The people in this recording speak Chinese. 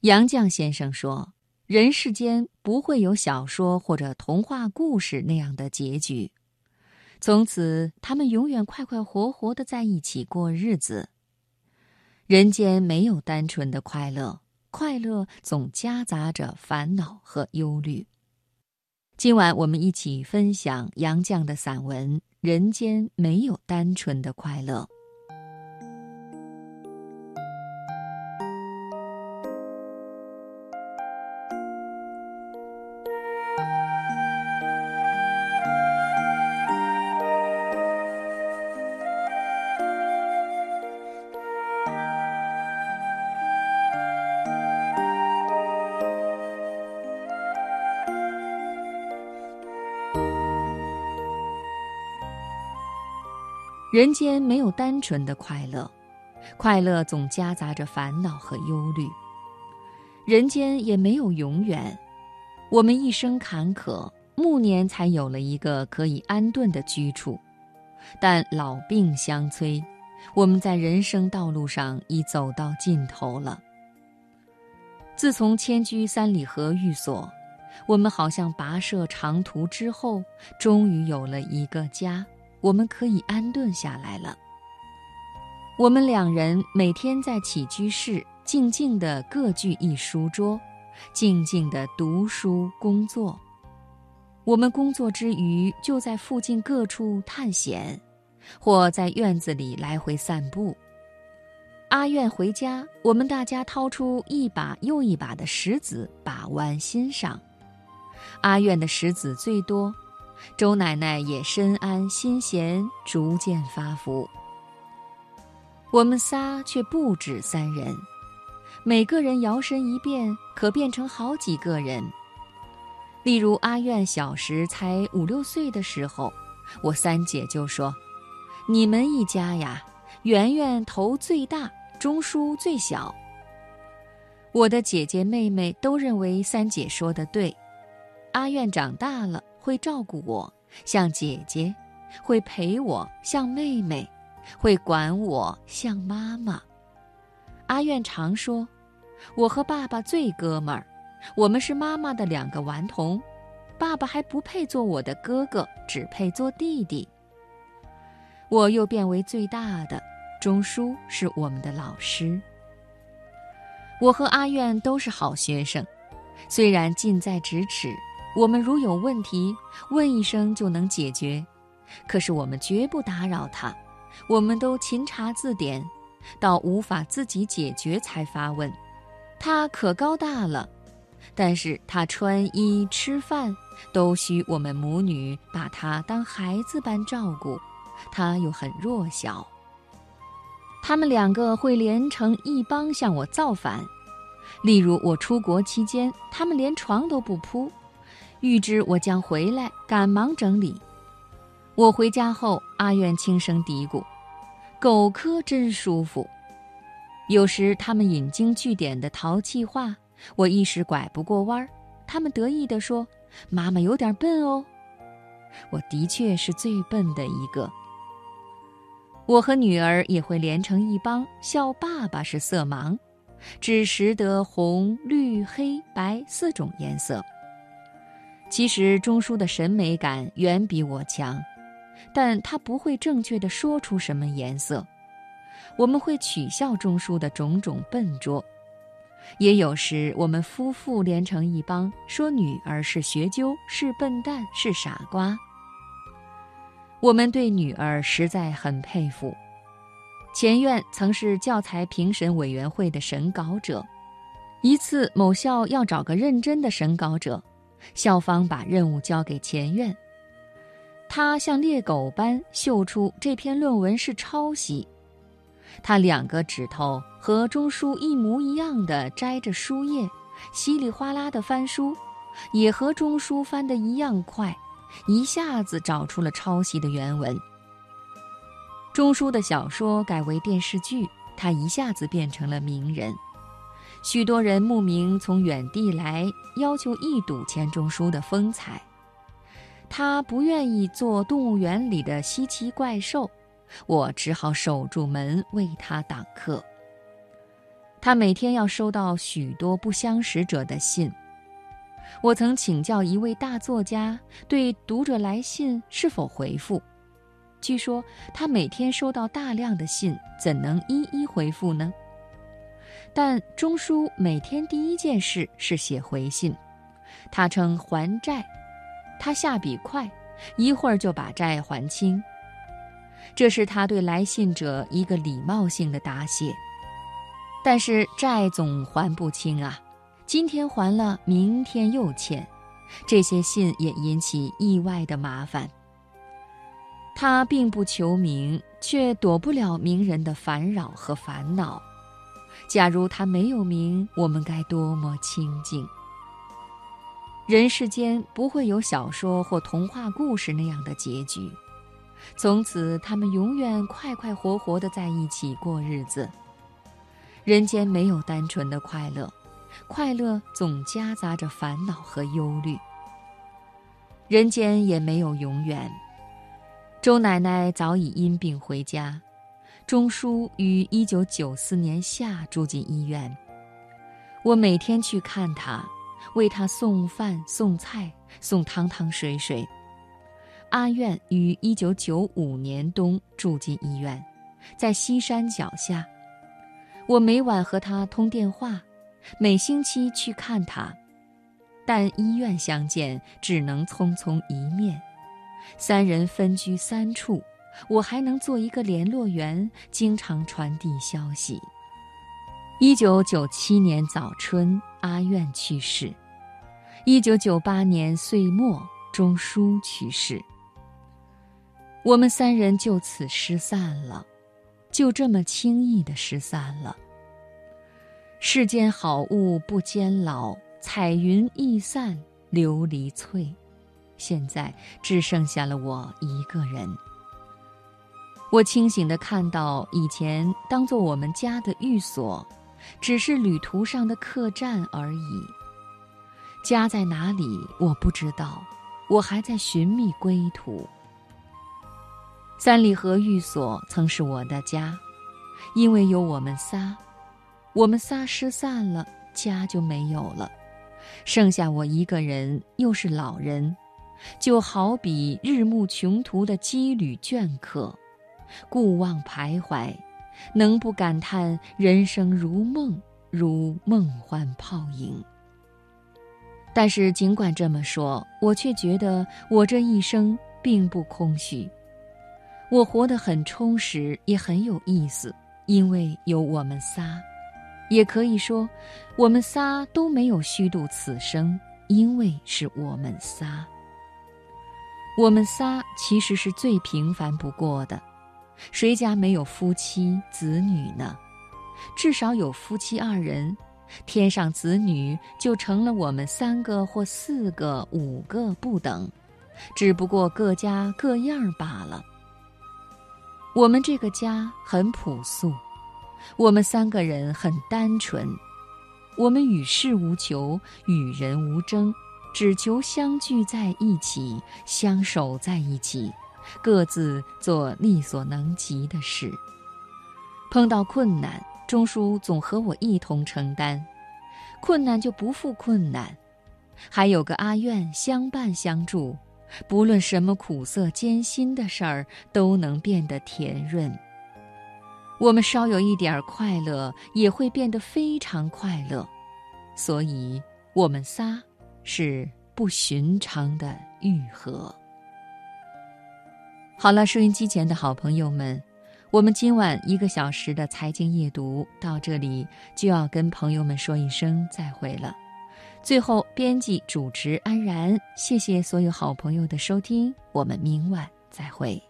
杨绛先生说：“人世间不会有小说或者童话故事那样的结局，从此他们永远快快活活的在一起过日子。人间没有单纯的快乐，快乐总夹杂着烦恼和忧虑。”今晚我们一起分享杨绛的散文《人间没有单纯的快乐》。人间没有单纯的快乐，快乐总夹杂着烦恼和忧虑。人间也没有永远，我们一生坎坷，暮年才有了一个可以安顿的居处。但老病相催，我们在人生道路上已走到尽头了。自从迁居三里河寓所，我们好像跋涉长途之后，终于有了一个家。我们可以安顿下来了。我们两人每天在起居室静静地各具一书桌，静静地读书工作。我们工作之余就在附近各处探险，或在院子里来回散步。阿苑回家，我们大家掏出一把又一把的石子把玩欣赏。阿苑的石子最多。周奶奶也深谙心弦，逐渐发福。我们仨却不止三人，每个人摇身一变，可变成好几个人。例如阿苑小时才五六岁的时候，我三姐就说：“你们一家呀，圆圆头最大，钟叔最小。”我的姐姐妹妹都认为三姐说的对。阿苑长大了。会照顾我，像姐姐；会陪我，像妹妹；会管我，像妈妈。阿苑常说：“我和爸爸最哥们儿，我们是妈妈的两个顽童，爸爸还不配做我的哥哥，只配做弟弟。”我又变为最大的，钟叔是我们的老师。我和阿苑都是好学生，虽然近在咫尺。我们如有问题，问一声就能解决，可是我们绝不打扰他。我们都勤查字典，到无法自己解决才发问。他可高大了，但是他穿衣吃饭都需我们母女把他当孩子般照顾，他又很弱小。他们两个会连成一帮向我造反，例如我出国期间，他们连床都不铺。预知我将回来，赶忙整理。我回家后，阿苑轻声嘀咕：“狗科真舒服。”有时他们引经据典的淘气话，我一时拐不过弯儿。他们得意地说：“妈妈有点笨哦。”我的确是最笨的一个。我和女儿也会连成一帮，笑爸爸是色盲，只识得红、绿、黑白四种颜色。其实钟书的审美感远比我强，但他不会正确的说出什么颜色。我们会取笑钟书的种种笨拙，也有时我们夫妇连成一帮，说女儿是学究，是笨蛋，是傻瓜。我们对女儿实在很佩服。前院曾是教材评审委员会的审稿者，一次某校要找个认真的审稿者。校方把任务交给前院，他像猎狗般嗅出这篇论文是抄袭。他两个指头和钟书一模一样的摘着书页，稀里哗啦的翻书，也和钟书翻的一样快，一下子找出了抄袭的原文。钟书的小说改为电视剧，他一下子变成了名人。许多人慕名从远地来，要求一睹钱钟书的风采。他不愿意做动物园里的稀奇怪兽，我只好守住门为他挡客。他每天要收到许多不相识者的信。我曾请教一位大作家对读者来信是否回复，据说他每天收到大量的信，怎能一一回复呢？但钟书每天第一件事是写回信，他称还债，他下笔快，一会儿就把债还清。这是他对来信者一个礼貌性的答谢。但是债总还不清啊。今天还了，明天又欠，这些信也引起意外的麻烦。他并不求名，却躲不了名人的烦扰和烦恼。假如他没有名，我们该多么清静！人世间不会有小说或童话故事那样的结局，从此他们永远快快活活的在一起过日子。人间没有单纯的快乐。快乐总夹杂着烦恼和忧虑。人间也没有永远。周奶奶早已因病回家，钟书于一九九四年夏住进医院。我每天去看他，为他送饭、送菜、送汤汤水水。阿苑于一九九五年冬住进医院，在西山脚下。我每晚和他通电话。每星期去看他，但医院相见只能匆匆一面。三人分居三处，我还能做一个联络员，经常传递消息。一九九七年早春，阿苑去世；一九九八年岁末，钟书去世。我们三人就此失散了，就这么轻易的失散了。世间好物不坚牢，彩云易散琉璃脆。现在只剩下了我一个人。我清醒地看到，以前当做我们家的寓所，只是旅途上的客栈而已。家在哪里，我不知道，我还在寻觅归途。三里河寓所曾是我的家，因为有我们仨。我们仨失散了，家就没有了，剩下我一个人，又是老人，就好比日暮穷途的羁旅倦客，故望徘徊，能不感叹人生如梦，如梦幻泡影？但是尽管这么说，我却觉得我这一生并不空虚，我活得很充实，也很有意思，因为有我们仨。也可以说，我们仨都没有虚度此生，因为是我们仨。我们仨其实是最平凡不过的，谁家没有夫妻子女呢？至少有夫妻二人，添上子女，就成了我们三个或四个、五个不等，只不过各家各样罢了。我们这个家很朴素。我们三个人很单纯，我们与世无求，与人无争，只求相聚在一起，相守在一起，各自做力所能及的事。碰到困难，钟叔总和我一同承担，困难就不负困难，还有个阿苑相伴相助，不论什么苦涩艰辛的事儿，都能变得甜润。我们稍有一点快乐，也会变得非常快乐，所以我们仨是不寻常的愈合。好了，收音机前的好朋友们，我们今晚一个小时的财经夜读到这里就要跟朋友们说一声再会了。最后，编辑主持安然，谢谢所有好朋友的收听，我们明晚再会。